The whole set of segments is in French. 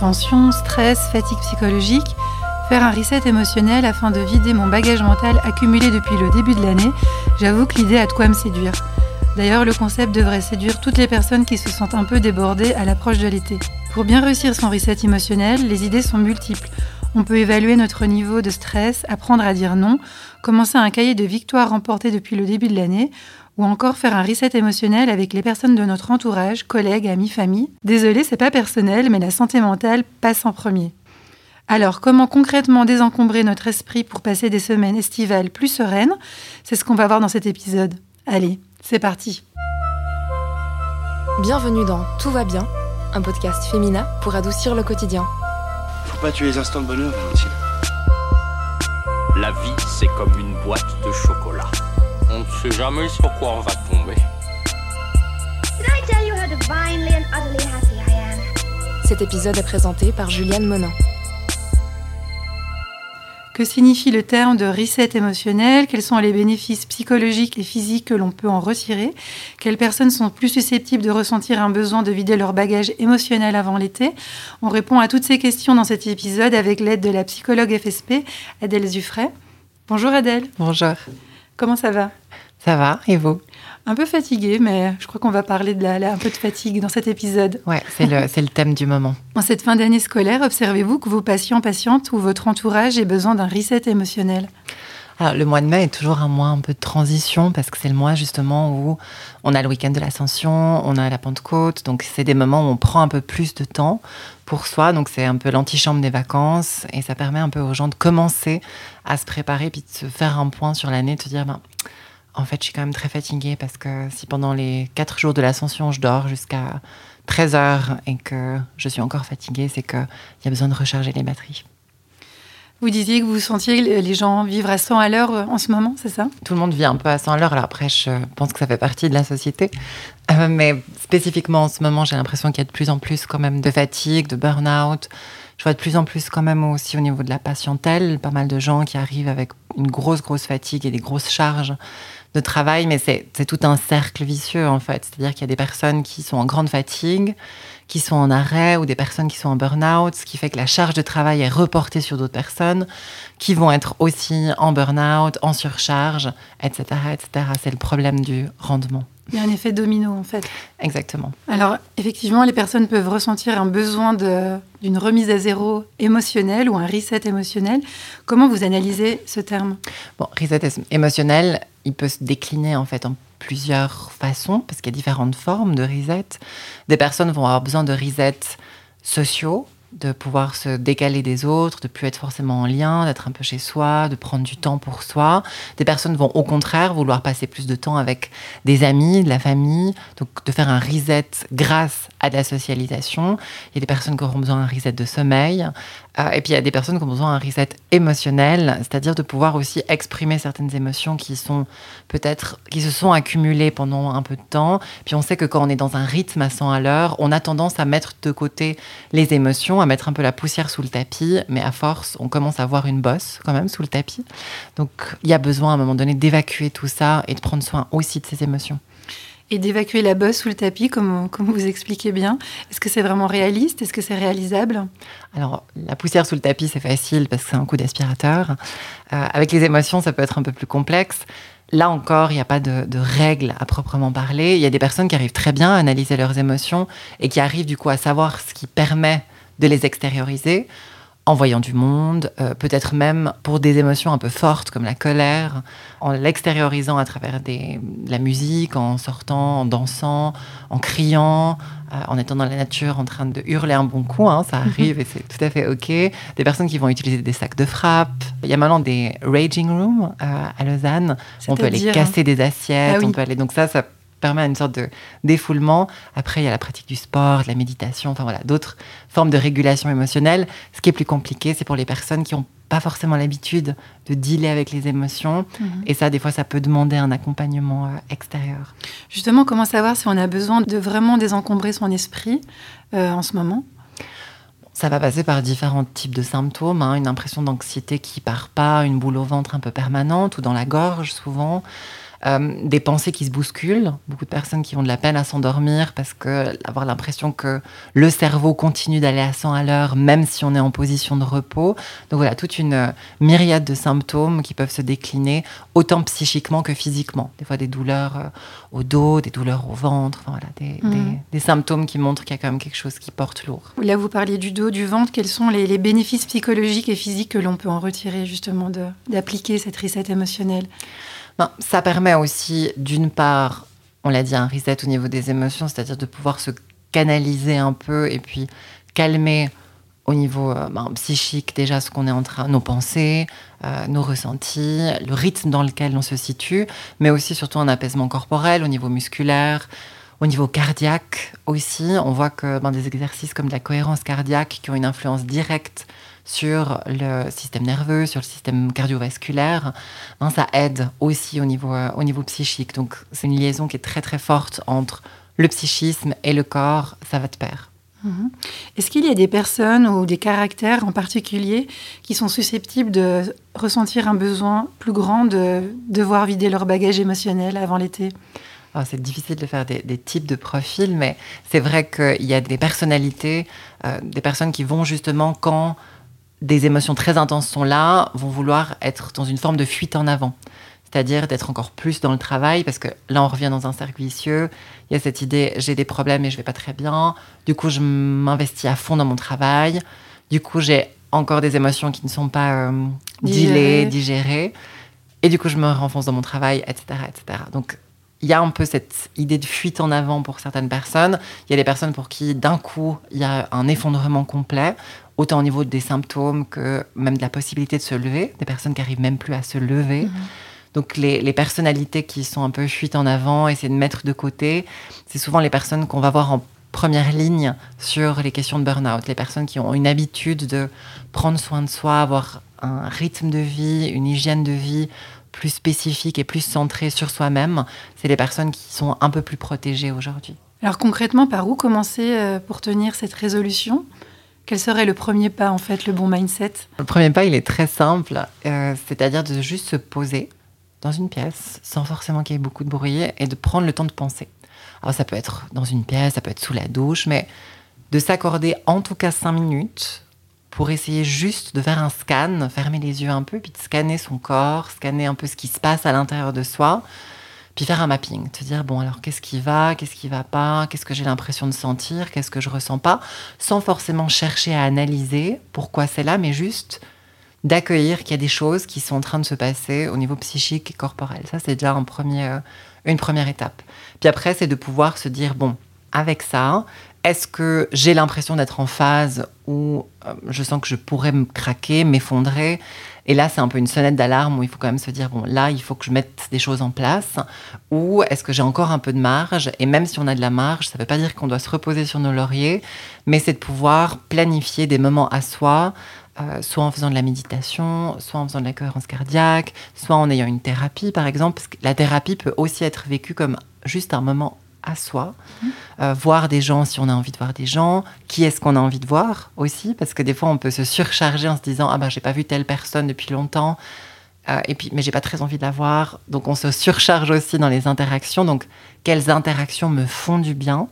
Tension, stress, fatigue psychologique, faire un reset émotionnel afin de vider mon bagage mental accumulé depuis le début de l'année, j'avoue que l'idée a de quoi me séduire. D'ailleurs, le concept devrait séduire toutes les personnes qui se sentent un peu débordées à l'approche de l'été. Pour bien réussir son reset émotionnel, les idées sont multiples. On peut évaluer notre niveau de stress, apprendre à dire non, commencer un cahier de victoires remportées depuis le début de l'année, ou encore faire un reset émotionnel avec les personnes de notre entourage, collègues, amis, famille. Désolé, c'est pas personnel, mais la santé mentale passe en premier. Alors, comment concrètement désencombrer notre esprit pour passer des semaines estivales plus sereines? C'est ce qu'on va voir dans cet épisode. Allez, c'est parti Bienvenue dans Tout va bien, un podcast féminin pour adoucir le quotidien. Faut pas tuer les instants de bonheur, Valentine. La vie, c'est comme une boîte de chocolat. On ne sait jamais sur quoi on va tomber. Cet épisode est présenté par Juliane Monin. Que signifie le terme de reset émotionnel? Quels sont les bénéfices psychologiques et physiques que l'on peut en retirer? Quelles personnes sont plus susceptibles de ressentir un besoin de vider leur bagage émotionnel avant l'été? On répond à toutes ces questions dans cet épisode avec l'aide de la psychologue FSP, Adèle Zuffray. Bonjour Adèle. Bonjour. Comment ça va? Ça va, et vous? Un peu fatiguée, mais je crois qu'on va parler de la, la- un peu de fatigue dans cet épisode. Ouais, c'est le, c'est le thème du moment. En cette fin d'année scolaire, observez-vous que vos patients, patientes ou votre entourage aient besoin d'un reset émotionnel? Alors, le mois de mai est toujours un mois un peu de transition parce que c'est le mois justement où on a le week-end de l'Ascension, on a la Pentecôte, donc c'est des moments où on prend un peu plus de temps pour soi, donc c'est un peu l'antichambre des vacances et ça permet un peu aux gens de commencer à se préparer puis de se faire un point sur l'année, de se dire, ben, en fait, je suis quand même très fatiguée parce que si pendant les quatre jours de l'Ascension, je dors jusqu'à 13 heures et que je suis encore fatiguée, c'est qu'il y a besoin de recharger les batteries. Vous disiez que vous sentiez les gens vivre à 100 à l'heure euh, en ce moment, c'est ça? Tout le monde vit un peu à 100 à l'heure. Alors après, je pense que ça fait partie de la société. Euh, mais spécifiquement en ce moment, j'ai l'impression qu'il y a de plus en plus quand même de fatigue, de burn-out. Je vois de plus en plus quand même aussi au niveau de la patientèle, pas mal de gens qui arrivent avec une grosse, grosse fatigue et des grosses charges de travail. Mais c'est tout un cercle vicieux en fait. C'est-à-dire qu'il y a des personnes qui sont en grande fatigue, qui sont en arrêt ou des personnes qui sont en burn-out, ce qui fait que la charge de travail est reportée sur d'autres personnes qui vont être aussi en burn-out, en surcharge, etc. etc. C'est le problème du rendement. Il y a un effet domino en fait. Exactement. Alors effectivement, les personnes peuvent ressentir un besoin de- d'une remise à zéro émotionnelle ou un reset émotionnel. Comment vous analysez ce terme? Bon, reset es- émotionnel, il peut se décliner en fait en plusieurs façons parce qu'il y a différentes formes de reset. Des personnes vont avoir besoin de reset sociaux, de pouvoir se décaler des autres, de plus être forcément en lien, d'être un peu chez soi, de prendre du temps pour soi. Des personnes vont au contraire vouloir passer plus de temps avec des amis, de la famille, donc de faire un reset grâce à de la socialisation. Il y a des personnes qui auront besoin d'un reset de sommeil. Euh, et puis il y a des personnes qui ont besoin d'un reset émotionnel, c'est-à-dire de pouvoir aussi exprimer certaines émotions qui sont peut-être qui se sont accumulées pendant un peu de temps. Puis on sait que quand on est dans un rythme à 100 à l'heure, on a tendance à mettre de côté les émotions, à mettre un peu la poussière sous le tapis, mais à force, on commence à voir une bosse quand même sous le tapis. Donc il y a besoin à un moment donné d'évacuer tout ça et de prendre soin aussi de ses émotions. Et d'évacuer la bosse sous le tapis, comme, vous expliquez bien. Est-ce que c'est vraiment réaliste? Est-ce que c'est réalisable? Alors, la poussière sous le tapis, c'est facile parce que c'est un coup d'aspirateur. Euh, avec les émotions, ça peut être un peu plus complexe. Là encore, il n'y a pas de, de règles à proprement parler. Il y a des personnes qui arrivent très bien à analyser leurs émotions et qui arrivent du coup à savoir ce qui permet de les extérioriser en voyant du monde, euh, peut-être même pour des émotions un peu fortes comme la colère, en l'extériorisant à travers des, de la musique, en sortant, en dansant, en criant, euh, en étant dans la nature, en train de hurler un bon coup, hein, ça arrive et c'est tout à fait ok. Des personnes qui vont utiliser des sacs de frappe. Il y a maintenant des raging rooms euh, à Lausanne. On peut aller casser des assiettes, Ah oui. on peut aller. Donc ça, ça permet une sorte de défoulement. Après, il y a la pratique du sport, de la méditation, enfin voilà, d'autres formes de régulation émotionnelle. Ce qui est plus compliqué, c'est pour les personnes qui n'ont pas forcément l'habitude de dealer avec les émotions. Mhm. Et ça, des fois, ça peut demander un accompagnement euh, extérieur. Justement, comment savoir si on a besoin de vraiment désencombrer son esprit euh, en ce moment? Ça va passer par différents types de symptômes. hein. Une impression d'anxiété qui part pas, une boule au ventre un peu permanente ou dans la gorge souvent. Euh, des pensées qui se bousculent, beaucoup de personnes qui ont de la peine à s'endormir parce que avoir l'impression que le cerveau continue d'aller à 100 à l'heure même si on est en position de repos. Donc voilà, toute une euh, myriade de symptômes qui peuvent se décliner autant psychiquement que physiquement. Des fois des douleurs euh, au dos, des douleurs au ventre, enfin, voilà, des, Mhm. des- des symptômes qui montrent qu'il y a quand même quelque chose qui porte lourd. Là, vous parliez du dos, du ventre. Quels sont les, les bénéfices psychologiques et physiques que l'on peut en retirer justement d'appliquer cette reset émotionnelle? Ça permet aussi, d'une part, on l'a dit, un reset au niveau des émotions, c'est-à-dire de pouvoir se canaliser un peu et puis calmer au niveau euh, ben, psychique déjà ce qu'on est en train, nos pensées, euh, nos ressentis, le rythme dans lequel on se situe, mais aussi surtout un apaisement corporel au niveau musculaire, au niveau cardiaque aussi. On voit que ben, des exercices comme de la cohérence cardiaque qui ont une influence directe sur le système nerveux, sur le système cardiovasculaire, ben, ça aide aussi au niveau, euh, au niveau psychique. Donc c'est une liaison qui est très très forte entre le psychisme et le corps, ça va de pair. Mhm. Est-ce qu'il y a des personnes ou des caractères en particulier qui sont susceptibles de ressentir un besoin plus grand de devoir vider leur bagage émotionnel avant l'été? Alors, c'est difficile de faire des, des types de profils, mais c'est vrai qu'il y a des personnalités, euh, des personnes qui vont justement, quand des émotions très intenses sont là, vont vouloir être dans une forme de fuite en avant. C'est-à-dire d'être encore plus dans le travail, parce que là, on revient dans un cercle vicieux. Il y a cette idée, j'ai des problèmes et je vais pas très bien. Du coup, je m'investis à fond dans mon travail. Du coup, j'ai encore des émotions qui ne sont pas euh, Digérées. Et du coup, je me renfonce dans mon travail, etc. etc. Donc, il y a un peu cette idée de fuite en avant pour certaines personnes. Il y a des personnes pour qui, d'un coup, il y a un effondrement complet, autant au niveau des symptômes que même de la possibilité de se lever. Des personnes qui arrivent même plus à se lever. Donc, les, les personnalités qui sont un peu fuites en avant, essayer de mettre de côté, c'est souvent les personnes qu'on va voir en première ligne sur les questions de burn-out. Les personnes qui ont une habitude de prendre soin de soi, avoir un rythme de vie, une hygiène de vie plus spécifique et plus centrée sur soi-même, c'est les personnes qui sont un peu plus protégées aujourd'hui. Alors concrètement, par où commencer euh, pour tenir cette résolution? Quel serait le premier pas, en fait, le bon mindset? Le premier pas, il est très simple, euh, c'est-à-dire de juste se poser dans une pièce, sans forcément qu'il y ait beaucoup de bruit, et de prendre le temps de penser. Alors ça peut être dans une pièce, ça peut être sous la douche, mais de s'accorder en tout cas cinq minutes pour essayer juste de faire un scan, fermer les yeux un peu, puis de scanner son corps, scanner un peu ce qui se passe à l'intérieur de soi, puis faire un mapping, te dire bon alors qu'est-ce qui va, qu'est-ce qui va pas, qu'est-ce que j'ai l'impression de sentir, qu'est-ce que je ressens pas, sans forcément chercher à analyser pourquoi c'est là, mais juste d'accueillir qu'il y a des choses qui sont en train de se passer au niveau psychique et corporel. Ça, c'est déjà un premier, euh, une première étape. Puis après, c'est de pouvoir se dire, bon, avec ça, est-ce que j'ai l'impression d'être en phase où euh, je sens que je pourrais me craquer, m'effondrer? Et là, c'est un peu une sonnette d'alarme où il faut quand même se dire, bon, là, il faut que je mette des choses en place. Ou est-ce que j'ai encore un peu de marge? Et même si on a de la marge, ça ne veut pas dire qu'on doit se reposer sur nos lauriers, mais c'est de pouvoir planifier des moments à soi, euh, soit en faisant de la méditation, soit en faisant de la cohérence cardiaque, soit en ayant une thérapie, par exemple. Parce que la thérapie peut aussi être vécue comme juste un moment à soi. Euh, voir des gens si on a envie de voir des gens. Qui est-ce qu'on a envie de voir aussi Parce que des fois, on peut se surcharger en se disant Ah ben, j'ai pas vu telle personne depuis longtemps. Euh, et puis, mais j'ai pas très envie de la voir. Donc, on se surcharge aussi dans les interactions. Donc, quelles interactions me font du bien?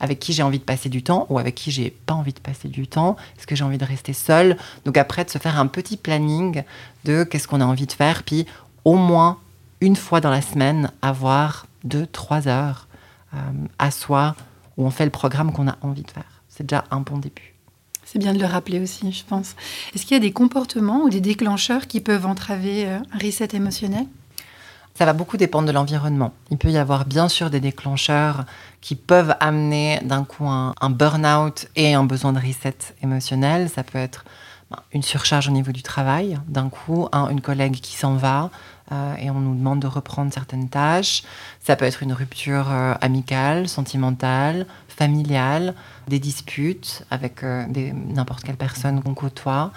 Avec qui j'ai envie de passer du temps ou avec qui j'ai pas envie de passer du temps? Est-ce que j'ai envie de rester seule? Donc après, de se faire un petit planning de qu'est-ce qu'on a envie de faire, puis au moins une fois dans la semaine, avoir deux, trois heures à soi où on fait le programme qu'on a envie de faire. C'est déjà un bon début. C'est bien de le rappeler aussi, je pense. Est-ce qu'il y a des comportements ou des déclencheurs qui peuvent entraver euh, un reset émotionnel? Ça va beaucoup dépendre de l'environnement. Il peut y avoir bien sûr des déclencheurs qui peuvent amener d'un coup un, un burn-out et un besoin de reset émotionnel. Ça peut être une surcharge au niveau du travail, d'un coup un- une collègue qui s'en va euh, et on nous demande de reprendre certaines tâches. Ça peut être une rupture euh, amicale, sentimentale, familiale, des disputes avec euh, n'importe quelle personne qu'on côtoie.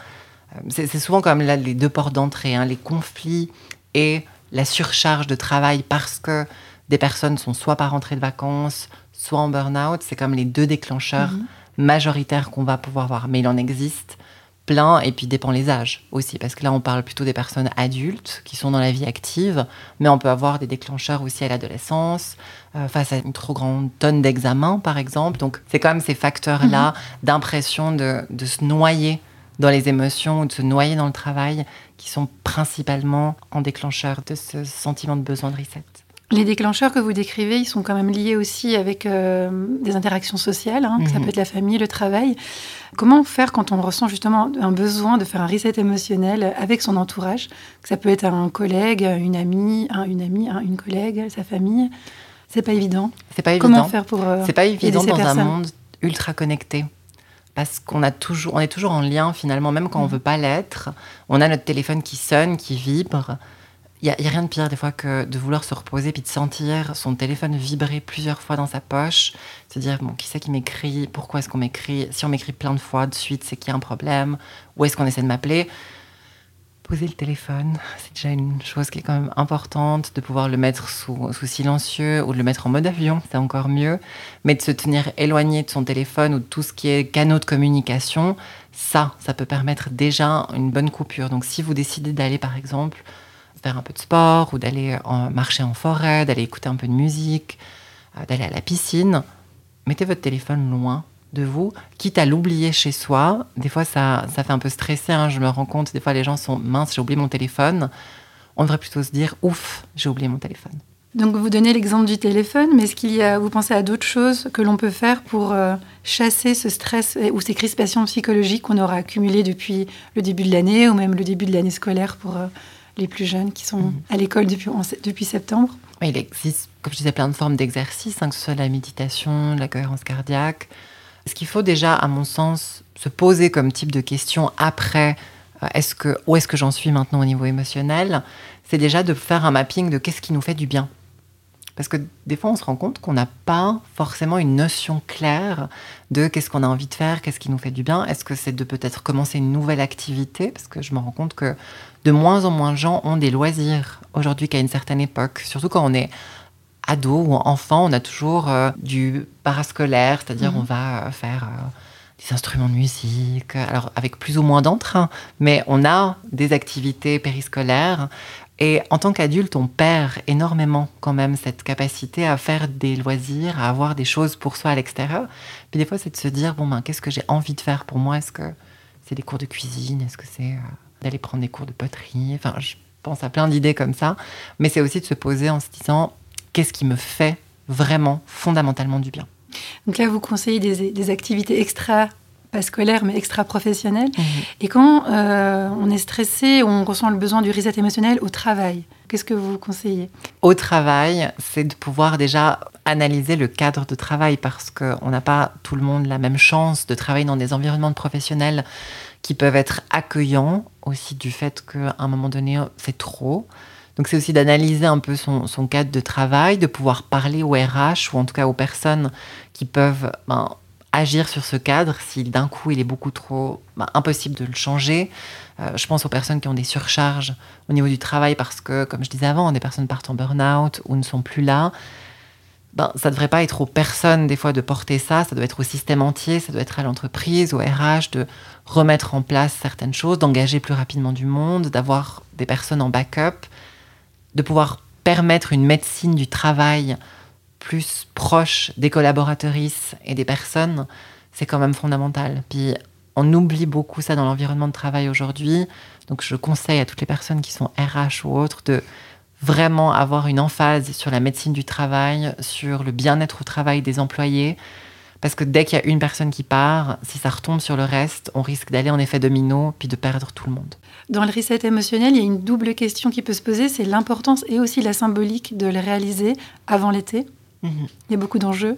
C'est souvent comme là les deux portes d'entrée, hein, les conflits et la surcharge de travail parce que des personnes sont soit pas rentrées de vacances, soit en burn-out. C'est comme les deux déclencheurs majoritaires qu'on va pouvoir voir. Mais il en existe plein, et puis dépend les âges aussi, parce que là, on parle plutôt des personnes adultes qui sont dans la vie active, mais on peut avoir des déclencheurs aussi à l'adolescence, euh, face à une trop grande tonne d'examens, par exemple. Donc, c'est quand même ces facteurs-là d'impression de, de se noyer dans les émotions ou de se noyer dans le travail qui sont principalement en déclencheur de ce sentiment de besoin de reset. Les déclencheurs que vous décrivez, ils sont quand même liés aussi avec euh, des interactions sociales, hein, ça Mhm. peut être la famille, le travail. Comment faire quand on ressent justement un besoin de faire un reset émotionnel avec son entourage? Que Ça peut être un collègue, une amie, un- une amie, un- une collègue, sa famille? C'est pas évident. C'est pas évident. Comment faire pour euh, C'est pas évident dans un monde ultra connecté. Parce qu'on a toujours, on est toujours en lien finalement, même quand on Mhm. veut pas l'être. On a notre téléphone qui sonne, qui vibre. Il y, a- rien de pire des fois que de vouloir se reposer puis de sentir son téléphone vibrer plusieurs fois dans sa poche. Se dire bon, qui c'est qui m'écrit? Pourquoi est-ce qu'on m'écrit? Si on m'écrit plein de fois de suite, c'est qu'il y a un problème. Ou est-ce qu'on essaie de m'appeler? Poser le téléphone, c'est déjà une chose qui est quand même importante, de pouvoir le mettre sous, sous silencieux ou de le mettre en mode avion, c'est encore mieux. Mais de se tenir éloigné de son téléphone ou de tout ce qui est canaux de communication, ça, ça peut permettre déjà une bonne coupure. Donc si vous décidez d'aller par exemple faire un peu de sport ou d'aller en- marcher en forêt, d'aller écouter un peu de musique, euh, d'aller à la piscine, mettez votre téléphone loin de vous, quitte à l'oublier chez soi. Des fois, ça, ça fait un peu stresser, hein, je me rends compte. Des fois, les gens sont minces, j'ai oublié mon téléphone. On devrait plutôt se dire, ouf, j'ai oublié mon téléphone. Donc vous donnez l'exemple du téléphone, mais est-ce qu'il y a, vous pensez à d'autres choses que l'on peut faire pour euh, chasser ce stress ou ces crispations psychologiques qu'on aura accumulées depuis le début de l'année ou même le début de l'année scolaire pour euh, les plus jeunes qui sont Mhm. à l'école depuis, septembre Oui, Il existe, comme je disais, plein de formes d'exercices, hein, que ce soit la méditation, la cohérence cardiaque. Ce qu'il faut déjà, à mon sens, se poser comme type de question après, euh, est-ce que, où est-ce que j'en suis maintenant au niveau émotionnel, c'est déjà de faire un mapping de qu'est-ce qui nous fait du bien. Parce que des fois, on se rend compte qu'on n'a pas forcément une notion claire de qu'est-ce qu'on a envie de faire, qu'est-ce qui nous fait du bien. Est-ce que c'est de peut-être commencer une nouvelle activité? Parce que je me rends compte que de moins en moins de gens ont des loisirs aujourd'hui qu'à une certaine époque. Surtout quand on est ado ou enfant, on a toujours euh, du parascolaire, c'est-à-dire Mhm. on va euh, faire euh, des instruments de musique, alors avec plus ou moins d'entrain, mais on a des activités périscolaires. Et en tant qu'adulte, on perd énormément quand même cette capacité à faire des loisirs, à avoir des choses pour soi à l'extérieur. Puis des fois, c'est de se dire, bon, ben, qu'est-ce que j'ai envie de faire pour moi? Est-ce que c'est des cours de cuisine? Est-ce que c'est d'aller prendre des cours de poterie Enfin, je pense à plein d'idées comme ça. Mais c'est aussi de se poser en se disant, qu'est-ce qui me fait vraiment, fondamentalement du bien? Donc là, vous conseillez des, des activités extra, pas scolaires, mais extra professionnelles. Mhm. Et quand euh, on est stressé, on ressent le besoin du reset émotionnel au travail, qu'est-ce que vous conseillez? Au travail, c'est de pouvoir déjà analyser le cadre de travail parce qu'on n'a pas tout le monde la même chance de travailler dans des environnements professionnels qui peuvent être accueillants aussi du fait qu'à un moment donné, c'est trop. Donc c'est aussi d'analyser un peu son, son cadre de travail, de pouvoir parler aux RH ou en tout cas aux personnes qui peuvent ben, agir sur ce cadre si d'un coup il est beaucoup trop ben, impossible de le changer. Euh, je pense aux personnes qui ont des surcharges au niveau du travail parce que, comme je disais avant, des personnes partent en burn-out ou ne sont plus là. Ben, ça ne devrait pas être aux personnes, des fois, de porter ça. Ça doit être au système entier, ça doit être à l'entreprise, au RH, de remettre en place certaines choses, d'engager plus rapidement du monde, d'avoir des personnes en backup, de pouvoir permettre une médecine du travail plus proche des collaboratrices et des personnes. C'est quand même fondamental. Puis, on oublie beaucoup ça dans l'environnement de travail aujourd'hui. Donc, je conseille à toutes les personnes qui sont RH ou autres de vraiment avoir une emphase sur la médecine du travail, sur le bien-être au travail des employés. Parce que dès qu'il y a une personne qui part, si ça retombe sur le reste, on risque d'aller en effet domino puis de perdre tout le monde. Dans le reset émotionnel, il y a une double question qui peut se poser, c'est l'importance et aussi la symbolique de le réaliser avant l'été. Mhm. Il y a beaucoup d'enjeux.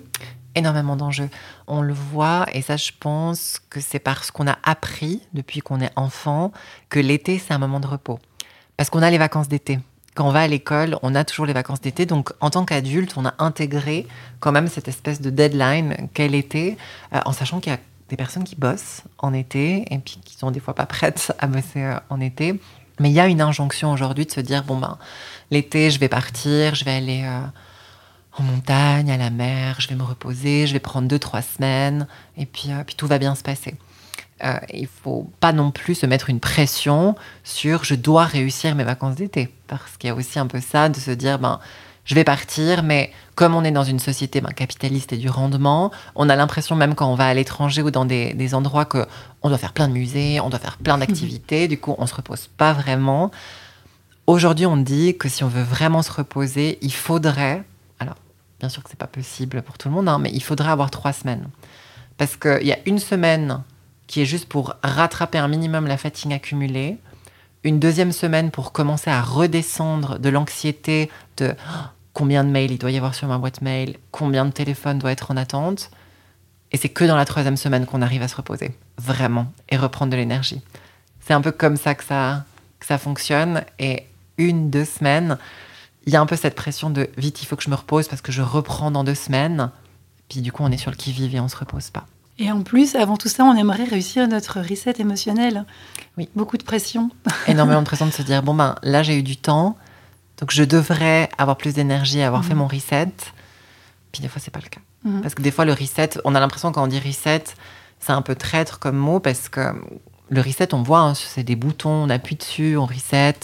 énormément d'enjeux. On le voit, et ça, je pense que c'est parce qu'on a appris depuis qu'on est enfant que l'été, c'est un moment de repos. Parce qu'on a les vacances d'été. Quand on va à l'école, on a toujours les vacances d'été. Donc, en tant qu'adulte, on a intégré quand même cette espèce de deadline qu'est l'été, euh, en sachant qu'il y a des personnes qui bossent en été et puis qui sont des fois pas prêtes à bosser euh, en été. Mais il y a une injonction aujourd'hui de se dire bon ben l'été je vais partir, je vais aller euh, en montagne, à la mer, je vais me reposer, je vais prendre deux trois semaines et puis puis tout va bien se passer. Euh, il faut pas non plus se mettre une pression sur je dois réussir mes vacances d'été. Parce qu'il y a aussi un peu ça de se dire, ben, je vais partir, mais comme on est dans une société ben, capitaliste et du rendement, on a l'impression même quand on va à l'étranger ou dans des, des endroits que on doit faire plein de musées, on doit faire plein d'activités, du coup on se repose pas vraiment. Aujourd'hui, on dit que si on veut vraiment se reposer, il faudrait, alors bien sûr que c'est pas possible pour tout le monde, hein, mais il faudrait avoir trois semaines. Parce qu'il y a une semaine qui est juste pour rattraper un minimum la fatigue accumulée, une deuxième semaine pour commencer à redescendre de l'anxiété de oh, combien de mails il doit y avoir sur ma boîte mail, combien de téléphones doit être en attente. Et c'est que dans la troisième semaine qu'on arrive à se reposer, vraiment, et reprendre de l'énergie. C'est un peu comme ça que ça, que ça fonctionne. Et une, deux semaines, il y a un peu cette pression de vite, il faut que je me repose parce que je reprends dans deux semaines. Puis du coup, on est sur le qui-vive et on se repose pas. Et en plus, avant tout ça, on aimerait réussir notre reset émotionnel. Oui. Beaucoup de pression. Énormément de pression de se dire bon ben là j'ai eu du temps, donc je devrais avoir plus d'énergie, avoir fait mon reset. Puis des fois c'est pas le cas. Mhm. Parce que des fois le reset, on a l'impression quand on dit reset, c'est un peu traître comme mot parce que le reset, on voit, hein, c'est des boutons, on appuie dessus, on reset.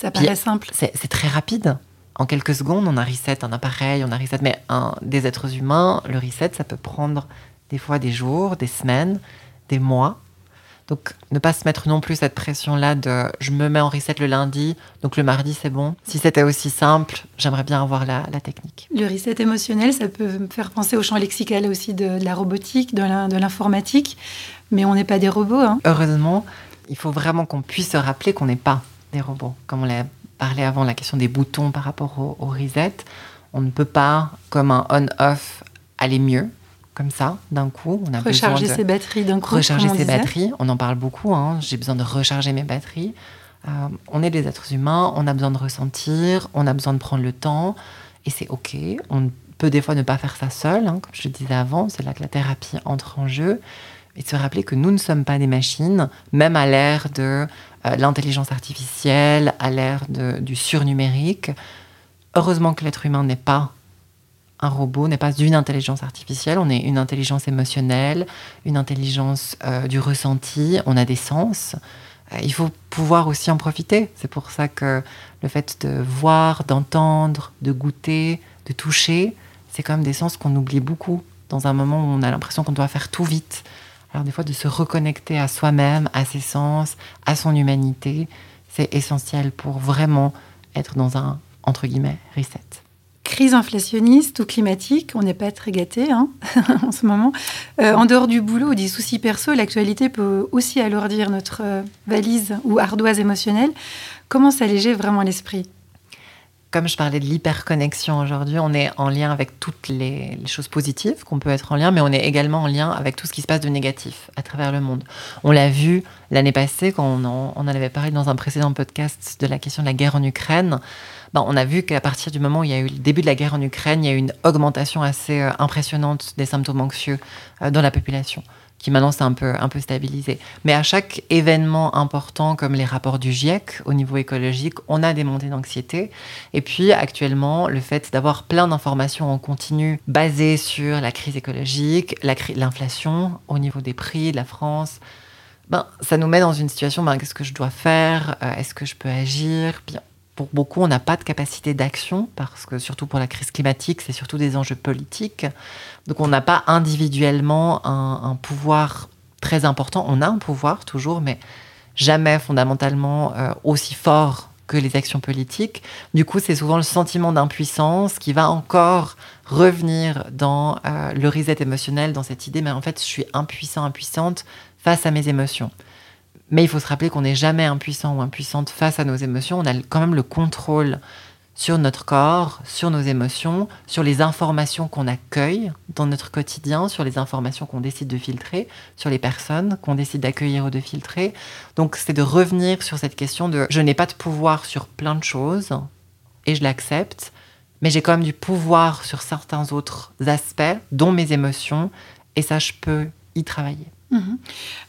Ça Puis- paraît simple. C'est c'est très rapide. En quelques secondes, on a reset un appareil, on a reset. Mais un, des êtres humains, le reset, ça peut prendre des fois des jours, des semaines, des mois. Donc, ne pas se mettre non plus cette pression-là de je me mets en reset le lundi, donc le mardi c'est bon. Si c'était aussi simple, j'aimerais bien avoir la, la technique. Le reset émotionnel, ça peut me faire penser au champ lexical aussi de, de la robotique, de l'informatique. Mais on n'est pas des robots. hein. Heureusement, il faut vraiment qu'on puisse se rappeler qu'on n'est pas des robots. Comme on l'a parlé avant, la question des boutons par rapport au, au reset, on ne peut pas, comme un on-off, aller mieux, comme ça, d'un coup. On a Recharger besoin de ses batteries d'un coup. recharger ses batteries. On en parle beaucoup. hein. J'ai besoin de recharger mes batteries. Euh, on est des êtres humains. On a besoin de ressentir. On a besoin de prendre le temps. Et c'est OK. On peut des fois ne pas faire ça seul. hein, comme je le disais avant, c'est là que la thérapie entre en jeu. Et de se rappeler que nous ne sommes pas des machines, même à l'ère de euh, l'intelligence artificielle, à l'ère du surnumérique. Heureusement que l'être humain n'est pas un robot, n'est pas une intelligence artificielle, on est une intelligence émotionnelle, une intelligence euh, du ressenti, on a des sens. Euh, il faut pouvoir aussi en profiter. C'est pour ça que le fait de voir, d'entendre, de goûter, de toucher, c'est quand même des sens qu'on oublie beaucoup dans un moment où on a l'impression qu'on doit faire tout vite. Alors des fois de se reconnecter à soi-même, à ses sens, à son humanité, c'est essentiel pour vraiment être dans un, entre guillemets, reset. Crise inflationniste ou climatique, on n'est pas très gâté hein, en ce moment. Euh, en dehors du boulot ou des soucis perso, l'actualité peut aussi alourdir notre euh, valise ou ardoise émotionnelle. Comment s'alléger vraiment l'esprit? Comme je parlais de l'hyperconnexion aujourd'hui, on est en lien avec toutes les, choses positives qu'on peut être en lien, mais on est également en lien avec tout ce qui se passe de négatif à travers le monde. On l'a vu l'année passée quand on en, on en avait parlé dans un précédent podcast de la question de la guerre en Ukraine. Ben, on a vu qu'à partir du moment où il y a eu le début de la guerre en Ukraine, il y a eu une augmentation assez euh, impressionnante des symptômes anxieux euh, dans la population qui maintenant s'est un peu, un peu stabilisé. Mais à chaque événement important, comme les rapports du GIEC au niveau écologique, on a des montées d'anxiété. Et puis actuellement, le fait d'avoir plein d'informations en continu basées sur la crise écologique, l'inflation au niveau des prix de la France, ben, ça nous met dans une situation, ben, qu'est-ce que je dois faire? Euh, Est-ce que je peux agir? Puis, pour beaucoup, on n'a pas de capacité d'action, parce que surtout pour la crise climatique, c'est surtout des enjeux politiques. Donc on n'a pas individuellement un, pouvoir très important. On a un pouvoir toujours, mais jamais fondamentalement euh, aussi fort que les actions politiques. Du coup, c'est souvent le sentiment d'impuissance qui va encore revenir dans euh, le reset émotionnel, dans cette idée, mais en fait, je suis impuissant, impuissante face à mes émotions. Mais il faut se rappeler qu'on n'est jamais impuissant ou impuissante face à nos émotions. On a quand même le contrôle sur notre corps, sur nos émotions, sur les informations qu'on accueille dans notre quotidien, sur les informations qu'on décide de filtrer, sur les personnes qu'on décide d'accueillir ou de filtrer. Donc c'est de revenir sur cette question de je n'ai pas de pouvoir sur plein de choses et je l'accepte, mais j'ai quand même du pouvoir sur certains autres aspects, dont mes émotions, et ça je peux y travailler. Mhm.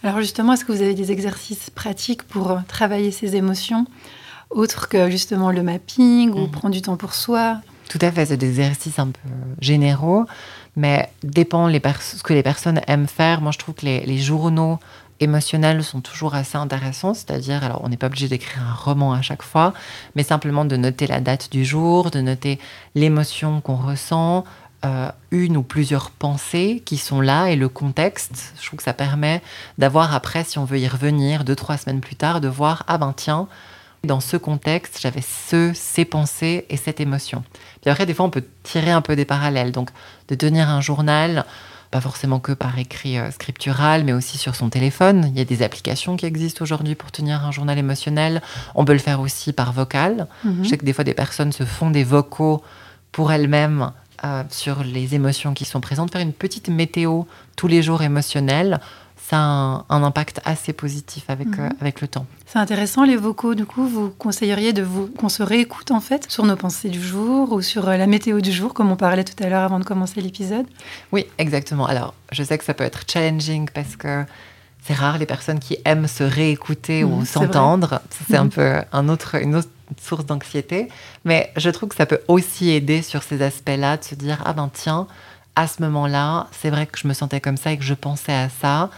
Alors justement, est-ce que vous avez des exercices pratiques pour euh, travailler ces émotions, autres que justement le mapping ou Mhm. prendre du temps pour soi? Tout à fait, c'est des exercices un peu généraux. Mais dépend les ce que les personnes aiment faire. Moi, je trouve que les, les journaux émotionnels sont toujours assez intéressants, c'est-à-dire, alors on n'est pas obligé d'écrire un roman à chaque fois, mais simplement de noter la date du jour, de noter l'émotion qu'on ressent, euh, une ou plusieurs pensées qui sont là et le contexte. Je trouve que ça permet d'avoir après, si on veut y revenir deux, trois semaines plus tard, de voir, ah ben tiens, dans ce contexte, j'avais ce, ces pensées et cette émotion. Puis après, des fois, on peut tirer un peu des parallèles. Donc, de tenir un journal, pas forcément que par écrit euh, scriptural, mais aussi sur son téléphone. Il y a des applications qui existent aujourd'hui pour tenir un journal émotionnel. On peut le faire aussi par vocal. Mhm. Je sais que des fois, des personnes se font des vocaux pour elles-mêmes euh, sur les émotions qui sont présentes. Faire une petite météo tous les jours émotionnelle, ça a un, un impact assez positif avec, Mhm. euh, avec le temps. C'est intéressant les vocaux. Du coup, vous conseilleriez de vous qu'on se réécoute en fait sur nos pensées du jour ou sur euh, la météo du jour, comme on parlait tout à l'heure avant de commencer l'épisode? Oui, exactement. Alors, je sais que ça peut être challenging parce que c'est rare les personnes qui aiment se réécouter ou vrai. s'entendre. C'est un Mhm. peu un autre, une autre source d'anxiété. Mais je trouve que ça peut aussi aider sur ces aspects-là de se dire Ah ben tiens, à ce moment-là, c'est vrai que je me sentais comme ça et que je pensais à ça.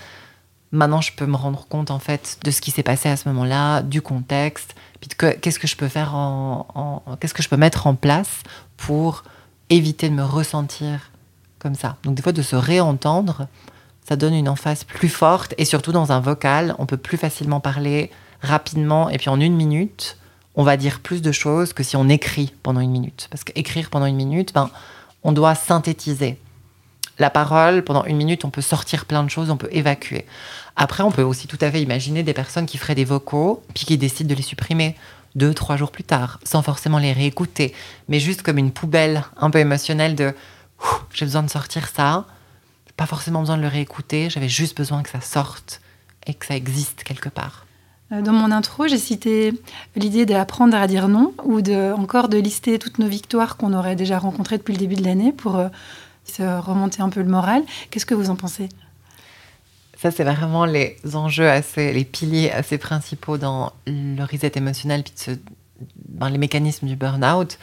Maintenant, je peux me rendre compte en fait de ce qui s'est passé à ce moment-là, du contexte, puis qu'est-ce que je peux faire en, en- qu'est-ce que je peux mettre en place pour éviter de me ressentir comme ça. Donc des fois de se réentendre, ça donne une emphase plus forte et surtout dans un vocal, on peut plus facilement parler rapidement et puis en une minute, on va dire plus de choses que si on écrit pendant une minute. Parce qu'écrire pendant une minute, ben, on doit synthétiser. La parole, pendant une minute, on peut sortir plein de choses, on peut évacuer. Après, on peut aussi tout à fait imaginer des personnes qui feraient des vocaux, puis qui décident de les supprimer deux, trois jours plus tard, sans forcément les réécouter, mais juste comme une poubelle un peu émotionnelle de j'ai besoin de sortir ça, pas forcément besoin de le réécouter, j'avais juste besoin que ça sorte et que ça existe quelque part. Euh, Dans mon intro, j'ai cité l'idée d'apprendre à dire non ou de, encore de lister toutes nos victoires qu'on aurait déjà rencontrées depuis le début de l'année pour euh, se remonter un peu le moral. Qu'est-ce que vous en pensez? Ça, c'est vraiment les enjeux assez, les piliers assez principaux dans le reset émotionnel, puis de ce- ben, les mécanismes du burn-out.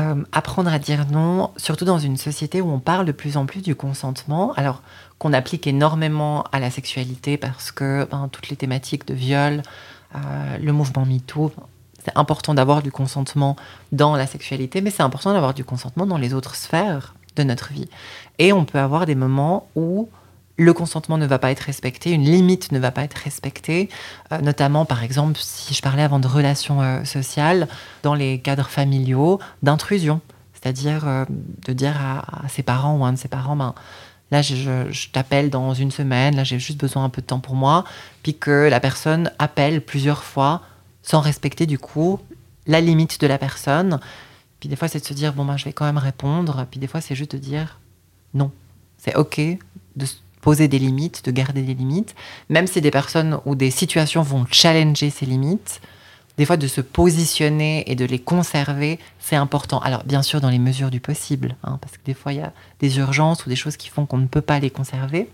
Euh, apprendre à dire non, surtout dans une société où on parle de plus en plus du consentement, alors qu'on applique énormément à la sexualité parce que ben, toutes les thématiques de viol, euh, le mouvement MeToo, c'est important d'avoir du consentement dans la sexualité, mais c'est important d'avoir du consentement dans les autres sphères de notre vie. Et on peut avoir des moments où le consentement ne va pas être respecté, une limite ne va pas être respectée, euh, notamment par exemple si je parlais avant de relations euh, sociales, dans les cadres familiaux, d'intrusion, c'est-à-dire euh, de dire à, ses parents ou à un de ses parents, ben, là je, je- t'appelle dans une semaine, là j'ai juste besoin un peu de temps pour moi, puis que la personne appelle plusieurs fois sans respecter du coup la limite de la personne. Puis des fois c'est de se dire, bon ben je vais quand même répondre, puis des fois c'est juste de dire non. C'est ok de poser des limites, de garder des limites, même si des personnes ou des situations vont challenger ces limites, des fois de se positionner et de les conserver, c'est important. Alors bien sûr dans les mesures du possible, hein, parce que des fois il y a des urgences ou des choses qui font qu'on ne peut pas les conserver,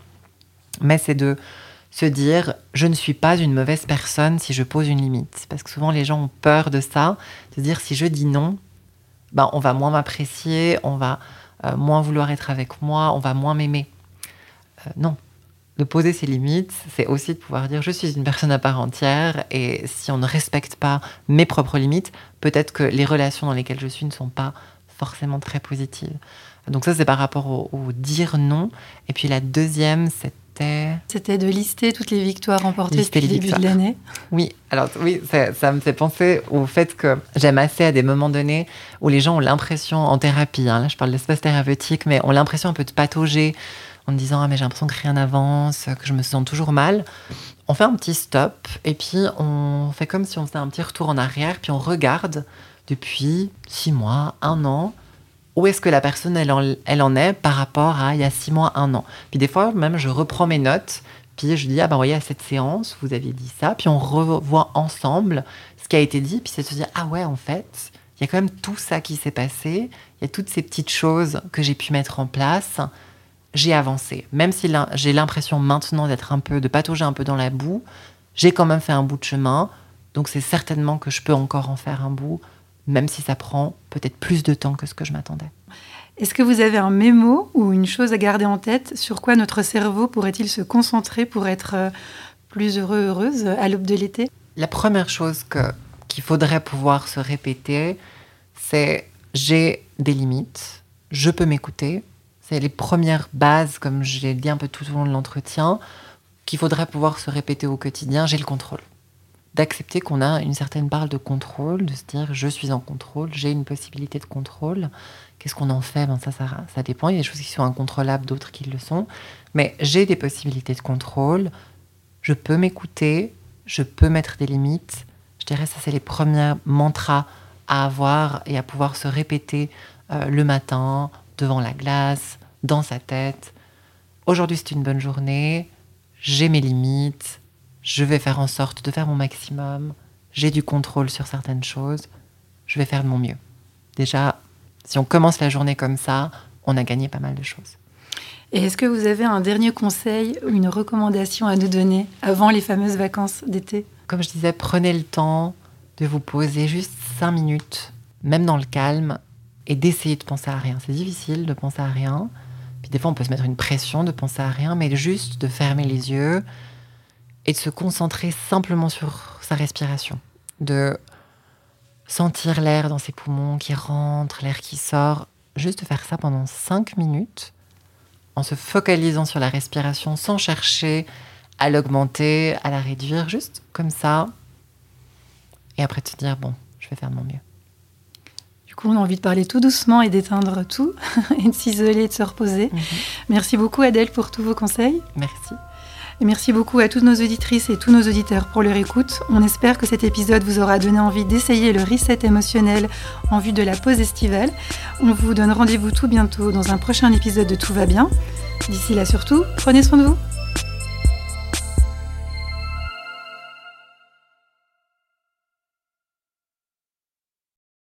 mais c'est de se dire je ne suis pas une mauvaise personne si je pose une limite, parce que souvent les gens ont peur de ça, de se dire si je dis non, ben, on va moins m'apprécier, on va euh, moins vouloir être avec moi, on va moins m'aimer. Euh, non. De poser ses limites, c'est aussi de pouvoir dire je suis une personne à part entière et si on ne respecte pas mes propres limites, peut-être que les relations dans lesquelles je suis ne sont pas forcément très positives. Donc ça, c'est par rapport au, au dire non. Et puis la deuxième, c'était... C'était de lister toutes les victoires remportées Lister depuis le début de l'année. Oui, alors oui, ça, ça me fait penser au fait que j'aime assez à des moments donnés où les gens ont l'impression, en thérapie, hein, là je parle d'espace thérapeutique, mais ont l'impression un peu de patauger en disant ah mais j'ai l'impression que rien n'avance, que je me sens toujours mal. On fait un petit stop et puis on fait comme si on faisait un petit retour en arrière, puis on regarde depuis six mois, un an, où est-ce que la personne elle en, elle en est par rapport à il y a six mois, un an. Puis des fois même je reprends mes notes puis je dis, ah ben voyez, à cette séance, vous aviez dit ça. Puis on revoit ensemble ce qui a été dit. Puis c'est de se dire, ah ouais, en fait, il y a quand même tout ça qui s'est passé. Il y a toutes ces petites choses que j'ai pu mettre en place. J'ai avancé. Même si j'ai l'impression maintenant d'être un peu, de patauger un peu dans la boue, j'ai quand même fait un bout de chemin. Donc c'est certainement que je peux encore en faire un bout, même si ça prend peut-être plus de temps que ce que je m'attendais. Est-ce que vous avez un mémo ou une chose à garder en tête sur quoi notre cerveau pourrait-il se concentrer pour être euh, plus heureux, heureuse à l'aube de l'été? La première chose que, qu'il faudrait pouvoir se répéter, c'est j'ai des limites, je peux m'écouter. C'est les premières bases, comme je l'ai dit un peu tout au long de l'entretien, qu'il faudrait pouvoir se répéter au quotidien, j'ai le contrôle. D'accepter qu'on a une certaine part de contrôle, de se dire je suis en contrôle, j'ai une possibilité de contrôle. Qu'est-ce qu'on en fait? Ben ça, ça, dépend. Il y a des choses qui sont incontrôlables, d'autres qui le sont. Mais j'ai des possibilités de contrôle. Je peux m'écouter, je peux mettre des limites. Je dirais ça, c'est les premiers mantras à avoir et à pouvoir se répéter euh, le matin, devant la glace, dans sa tête. Aujourd'hui, c'est une bonne journée. J'ai mes limites. Je vais faire en sorte de faire mon maximum. J'ai du contrôle sur certaines choses. Je vais faire de mon mieux. Déjà, si on commence la journée comme ça, on a gagné pas mal de choses. Et est-ce que vous avez un dernier conseil ou une recommandation à nous donner avant les fameuses vacances d'été? Comme je disais, prenez le temps de vous poser juste cinq minutes, même dans le calme, et d'essayer de penser à rien. C'est difficile de penser à rien. Des fois, on peut se mettre une pression de penser à rien, mais juste de fermer les yeux et de se concentrer simplement sur sa respiration. De sentir l'air dans ses poumons qui rentre, l'air qui sort. Juste de faire ça pendant cinq minutes en se focalisant sur la respiration sans chercher à l'augmenter, à la réduire, juste comme ça. Et après te dire, bon, je vais faire de mon mieux. Coup, on a envie de parler tout doucement et d'éteindre tout, et de s'isoler et de se reposer. Mhm. Merci beaucoup Adèle pour tous vos conseils. Merci. Et merci beaucoup à toutes nos auditrices et tous nos auditeurs pour leur écoute. On espère que cet épisode vous aura donné envie d'essayer le reset émotionnel en vue de la pause estivale. On vous donne rendez-vous tout bientôt dans un prochain épisode de Tout va bien. D'ici là surtout, prenez soin de vous.